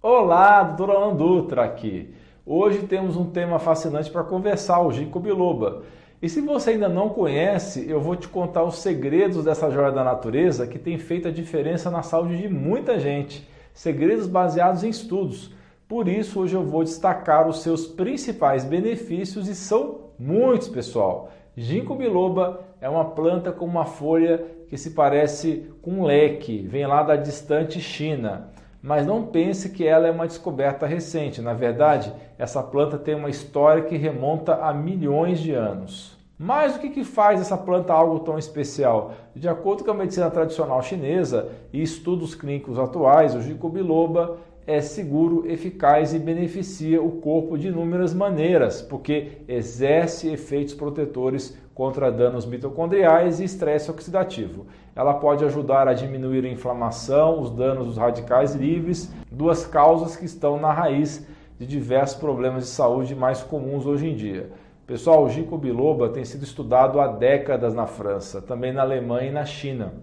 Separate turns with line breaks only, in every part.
Olá, doutor Alan Dutra aqui. Hoje temos um tema fascinante para conversar, o ginkgo biloba. E se você ainda não conhece, eu vou te contar os segredos dessa joia da natureza que tem feito a diferença na saúde de muita gente. Segredos baseados em estudos. Por isso, hoje eu vou destacar os seus principais benefícios e são muitos, pessoal. Ginkgo biloba é uma planta com uma folha que se parece com um leque, vem lá da distante China. Mas não pense que ela é uma descoberta recente. Na verdade, essa planta tem uma história que remonta a milhões de anos. Mas o que, que faz essa planta algo tão especial? De acordo com a medicina tradicional chinesa e estudos clínicos atuais, o ginkgo biloba é seguro, eficaz e beneficia o corpo de inúmeras maneiras, porque exerce efeitos protetores contra danos mitocondriais e estresse oxidativo. Ela pode ajudar a diminuir a inflamação, os danos dos radicais livres, duas causas que estão na raiz de diversos problemas de saúde mais comuns hoje em dia. Pessoal, o ginkgo biloba tem sido estudado há décadas na França, também na Alemanha e na China.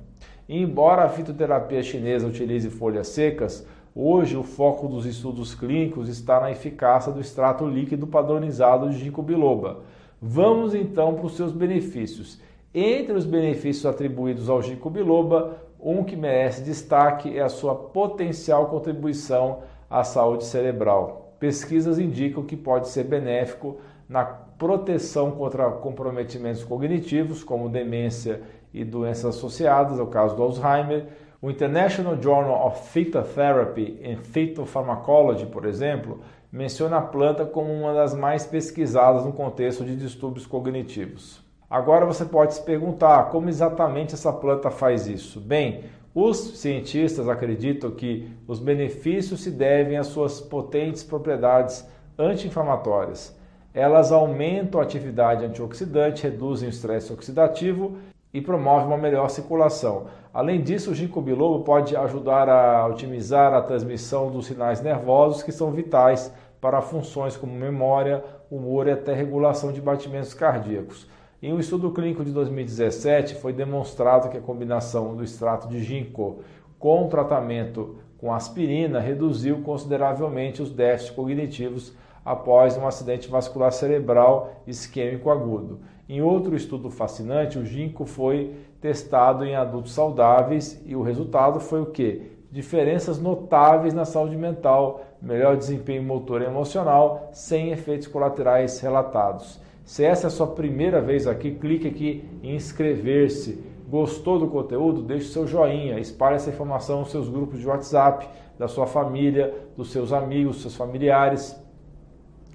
E embora a fitoterapia chinesa utilize folhas secas, Hoje, o foco dos estudos clínicos está na eficácia do extrato líquido padronizado de ginkgo biloba. Vamos então para os seus benefícios. Entre os benefícios atribuídos ao ginkgo biloba, um que merece destaque é a sua potencial contribuição à saúde cerebral. Pesquisas indicam que pode ser benéfico na proteção contra comprometimentos cognitivos, como demência e doenças associadas, é o caso do Alzheimer, o International Journal of Phytotherapy and Phytopharmacology, por exemplo, menciona a planta como uma das mais pesquisadas no contexto de distúrbios cognitivos. Agora você pode se perguntar como exatamente essa planta faz isso. Bem, os cientistas acreditam que os benefícios se devem às suas potentes propriedades anti-inflamatórias. Elas aumentam a atividade antioxidante, reduzem o estresse oxidativo e promove uma melhor circulação. Além disso, o ginkgo biloba pode ajudar a otimizar a transmissão dos sinais nervosos que são vitais para funções como memória, humor e até regulação de batimentos cardíacos. Em um estudo clínico de 2017, foi demonstrado que a combinação do extrato de ginkgo com o tratamento com aspirina reduziu consideravelmente os déficits cognitivos após um acidente vascular cerebral isquêmico agudo. Em outro estudo fascinante, o ginkgo foi testado em adultos saudáveis e o resultado foi o que? Diferenças notáveis na saúde mental, melhor desempenho motor e emocional, sem efeitos colaterais relatados. Se essa é a sua primeira vez aqui, clique aqui em inscrever-se. Gostou do conteúdo? Deixe seu joinha, espalhe essa informação nos seus grupos de WhatsApp, da sua família, dos seus amigos, seus familiares.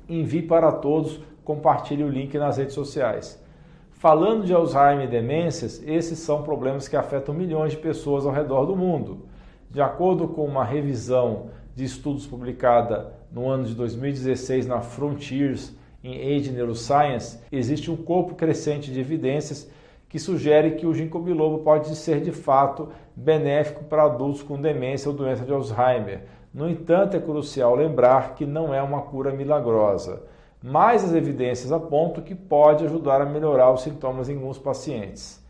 Envie para todos, compartilhe o link nas redes sociais. Falando de Alzheimer e demências, esses são problemas que afetam milhões de pessoas ao redor do mundo. De acordo com uma revisão de estudos publicada no ano de 2016 na Frontiers in Age Neuroscience, existe um corpo crescente de evidências que sugere que o ginkgo biloba pode ser de fato benéfico para adultos com demência ou doença de Alzheimer. No entanto, é crucial lembrar que não é uma cura milagrosa mas as evidências apontam que pode ajudar a melhorar os sintomas em alguns pacientes.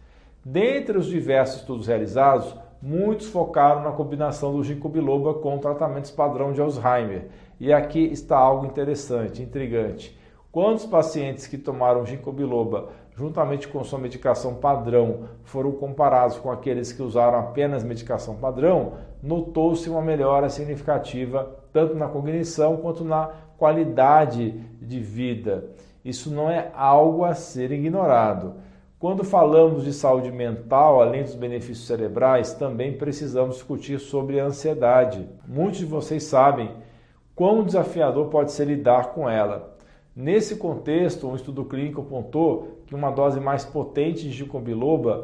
Dentre os diversos estudos realizados, muitos focaram na combinação do ginkgo biloba com tratamentos padrão de Alzheimer. E aqui está algo interessante, intrigante. Quantos pacientes que tomaram ginkgo biloba juntamente com sua medicação padrão foram comparados com aqueles que usaram apenas medicação padrão, notou-se uma melhora significativa tanto na cognição quanto na qualidade de vida. Isso não é algo a ser ignorado. Quando falamos de saúde mental, além dos benefícios cerebrais, também precisamos discutir sobre a ansiedade. Muitos de vocês sabem quão desafiador pode ser lidar com ela. Nesse contexto, um estudo clínico apontou que uma dose mais potente de ginkgo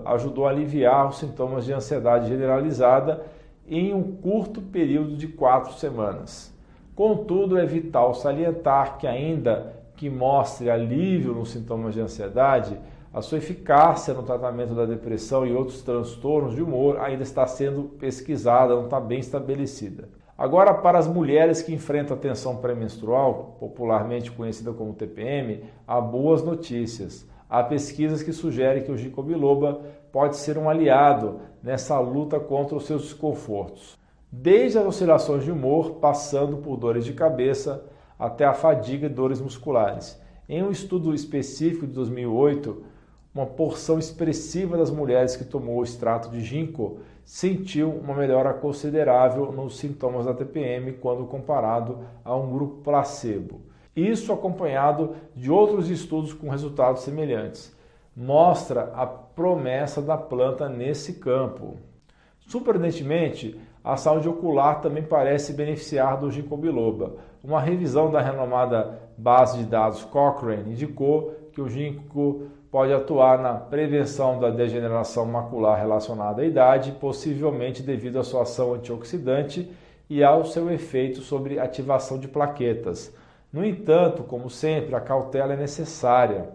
ajudou a aliviar os sintomas de ansiedade generalizada em um curto período de quatro semanas. Contudo, é vital salientar que, ainda que mostre alívio nos sintomas de ansiedade, a sua eficácia no tratamento da depressão e outros transtornos de humor ainda está sendo pesquisada, não está bem estabelecida. Agora, para as mulheres que enfrentam a tensão pré-menstrual, popularmente conhecida como TPM, há boas notícias. Há pesquisas que sugerem que o ginkgo biloba pode ser um aliado nessa luta contra os seus desconfortos. Desde as oscilações de humor, passando por dores de cabeça, até a fadiga e dores musculares. Em um estudo específico de 2008, uma porção expressiva das mulheres que tomou o extrato de ginkgo sentiu uma melhora considerável nos sintomas da TPM quando comparado a um grupo placebo. Isso acompanhado de outros estudos com resultados semelhantes. Mostra a promessa da planta nesse campo. Surpreendentemente, a saúde ocular também parece beneficiar do ginkgo biloba. Uma revisão da renomada base de dados Cochrane indicou que o ginkgo pode atuar na prevenção da degeneração macular relacionada à idade, possivelmente devido à sua ação antioxidante e ao seu efeito sobre ativação de plaquetas. No entanto, como sempre, a cautela é necessária.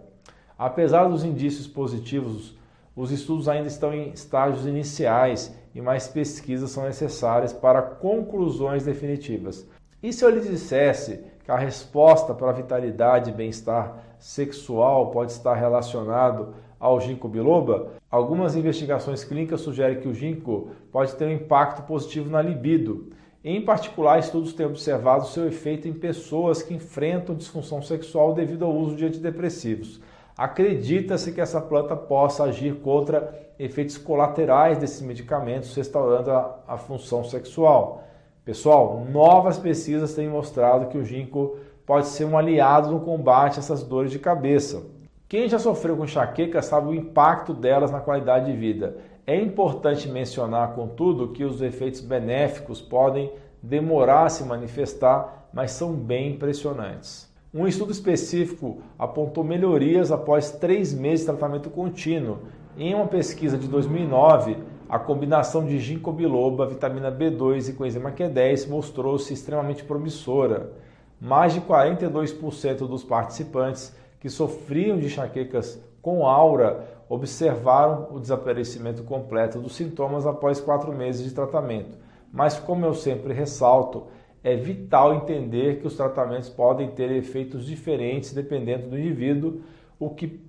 Apesar dos indícios positivos, os estudos ainda estão em estágios iniciais e mais pesquisas são necessárias para conclusões definitivas. E se eu lhe dissesse que a resposta para a vitalidade e bem-estar sexual pode estar relacionado ao ginkgo biloba, algumas investigações clínicas sugerem que o ginkgo pode ter um impacto positivo na libido. Em particular, estudos têm observado seu efeito em pessoas que enfrentam disfunção sexual devido ao uso de antidepressivos. Acredita-se que essa planta possa agir contra efeitos colaterais desses medicamentos, restaurando a, a função sexual. Pessoal, novas pesquisas têm mostrado que o ginkgo pode ser um aliado no combate a essas dores de cabeça. Quem já sofreu com enxaqueca sabe o impacto delas na qualidade de vida. É importante mencionar, contudo, que os efeitos benéficos podem demorar a se manifestar, mas são bem impressionantes. Um estudo específico apontou melhorias após três meses de tratamento contínuo. Em uma pesquisa de 2009, a combinação de ginkgo biloba, vitamina B2 e coenzima Q10 mostrou-se extremamente promissora mais de 42% dos participantes que sofriam de enxaquecas com aura observaram o desaparecimento completo dos sintomas após quatro meses de tratamento. Mas, como eu sempre ressalto, é vital entender que os tratamentos podem ter efeitos diferentes dependendo do indivíduo, o que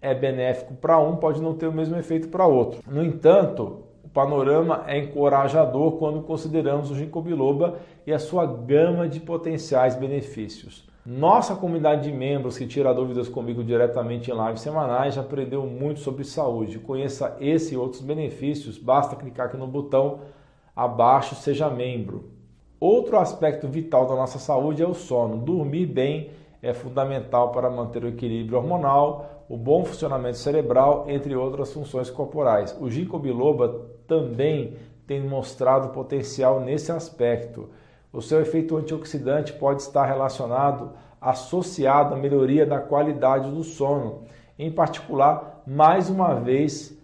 é benéfico para um pode não ter o mesmo efeito para outro. No entanto, panorama é encorajador quando consideramos o ginkgo biloba e a sua gama de potenciais benefícios. Nossa comunidade de membros que tira dúvidas comigo diretamente em lives semanais já aprendeu muito sobre saúde. Conheça esse e outros benefícios, basta clicar aqui no botão abaixo, seja membro. Outro aspecto vital da nossa saúde é o sono. Dormir bem é fundamental para manter o equilíbrio hormonal, o bom funcionamento cerebral, entre outras funções corporais. O ginkgo biloba também tem mostrado potencial nesse aspecto. O seu efeito antioxidante pode estar relacionado, associado à melhoria da qualidade do sono, em particular, mais uma vez,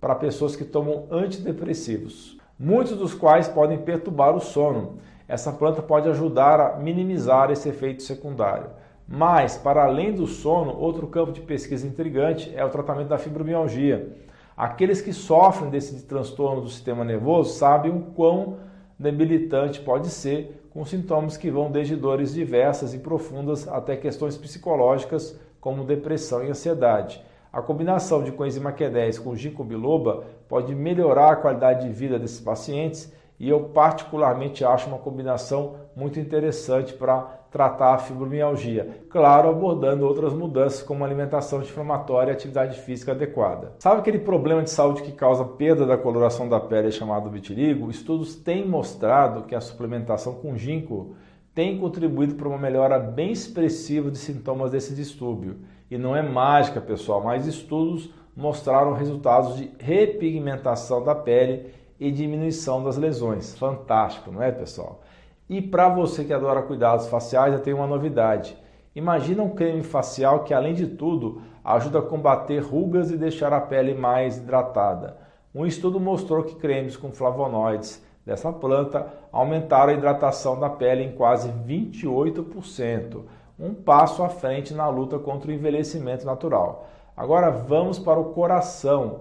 para pessoas que tomam antidepressivos, muitos dos quais podem perturbar o sono. Essa planta pode ajudar a minimizar esse efeito secundário. Mas, para além do sono, outro campo de pesquisa intrigante é o tratamento da fibromialgia. Aqueles que sofrem desse transtorno do sistema nervoso sabem o quão debilitante pode ser, com sintomas que vão desde dores diversas e profundas até questões psicológicas como depressão e ansiedade. A combinação de coenzima Q10 com ginkgo biloba pode melhorar a qualidade de vida desses pacientes e eu particularmente acho uma combinação muito interessante para tratar a fibromialgia. Claro, abordando outras mudanças como alimentação anti-inflamatória e atividade física adequada. Sabe aquele problema de saúde que causa perda da coloração da pele chamado vitiligo? Estudos têm mostrado que a suplementação com ginkgo tem contribuído para uma melhora bem expressiva de sintomas desse distúrbio. E não é mágica, pessoal, mas estudos mostraram resultados de repigmentação da pele e diminuição das lesões. Fantástico, não é, pessoal? E para você que adora cuidados faciais, eu tenho uma novidade. Imagina um creme facial que, além de tudo, ajuda a combater rugas e deixar a pele mais hidratada. Um estudo mostrou que cremes com flavonoides dessa planta aumentaram a hidratação da pele em quase 28%, um passo à frente na luta contra o envelhecimento natural. Agora vamos para o coração.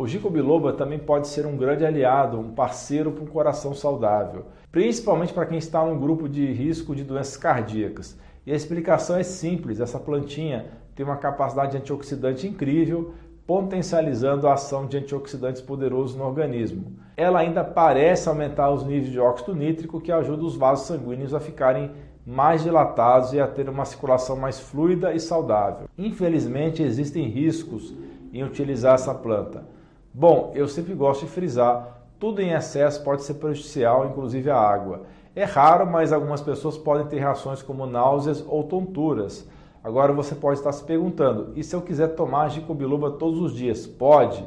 O ginkgo biloba também pode ser um grande aliado, um parceiro para um coração saudável, principalmente para quem está num grupo de risco de doenças cardíacas. E a explicação é simples: essa plantinha tem uma capacidade antioxidante incrível, potencializando a ação de antioxidantes poderosos no organismo. ela ainda parece aumentar os níveis de óxido nítrico, que ajuda os vasos sanguíneos a ficarem mais dilatados e a ter uma circulação mais fluida e saudável. Infelizmente, existem riscos em utilizar essa planta. Bom, eu sempre gosto de frisar, tudo em excesso pode ser prejudicial, inclusive a água. É raro, mas algumas pessoas podem ter reações como náuseas ou tonturas. Agora você pode estar se perguntando: e se eu quiser tomar ginkgo todos os dias? Pode.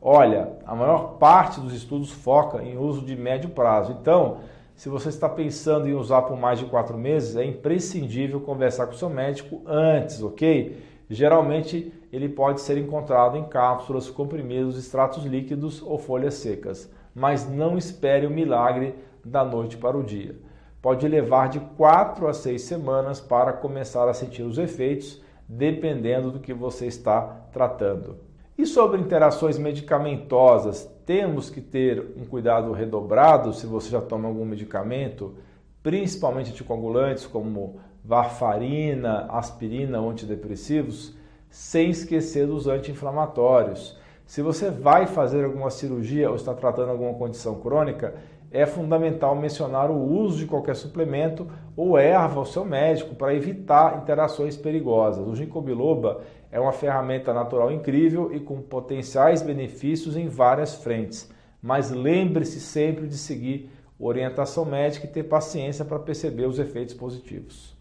Olha, a maior parte dos estudos foca em uso de médio prazo. Então, se você está pensando em usar por mais de quatro meses, é imprescindível conversar com seu médico antes, ok? Geralmente ele pode ser encontrado em cápsulas, comprimidos, extratos líquidos ou folhas secas, mas não espere o milagre da noite para o dia. Pode levar de 4 a 6 semanas para começar a sentir os efeitos, dependendo do que você está tratando. E sobre interações medicamentosas, temos que ter um cuidado redobrado se você já toma algum medicamento, principalmente anticoagulantes como varfarina, aspirina antidepressivos, sem esquecer dos anti-inflamatórios. Se você vai fazer alguma cirurgia ou está tratando alguma condição crônica, é fundamental mencionar o uso de qualquer suplemento ou erva ao seu médico para evitar interações perigosas. O ginkgo biloba é uma ferramenta natural incrível e com potenciais benefícios em várias frentes. Mas lembre-se sempre de seguir orientação médica e ter paciência para perceber os efeitos positivos.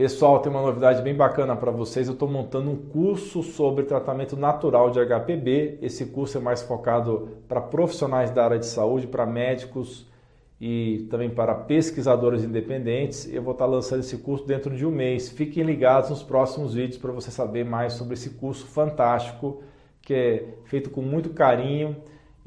Pessoal, tem uma novidade bem bacana para vocês. Eu estou montando um curso sobre tratamento natural de HPB. Esse curso é mais focado para profissionais da área de saúde, para médicos e também para pesquisadores independentes. Eu vou estar lançando esse curso dentro de um mês. Fiquem ligados nos próximos vídeos para você saber mais sobre esse curso fantástico que é feito com muito carinho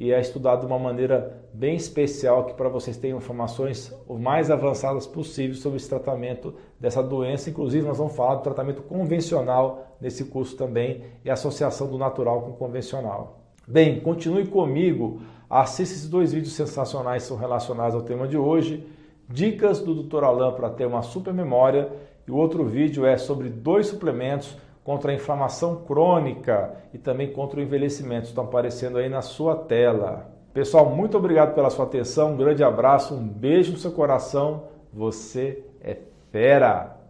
e é estudado de uma maneira bem especial que para vocês tenham informações o mais avançadas possíveis sobre esse tratamento dessa doença. Inclusive, nós vamos falar do tratamento convencional nesse curso também e a associação do natural com o convencional. Bem, continue comigo, assista esses dois vídeos sensacionais que são relacionados ao tema de hoje, dicas do Dr. Alain para ter uma super memória e o outro vídeo é sobre dois suplementos contra a inflamação crônica e também contra o envelhecimento. Estão aparecendo aí na sua tela. Pessoal, muito obrigado pela sua atenção. Um grande abraço, um beijo no seu coração. Você é fera!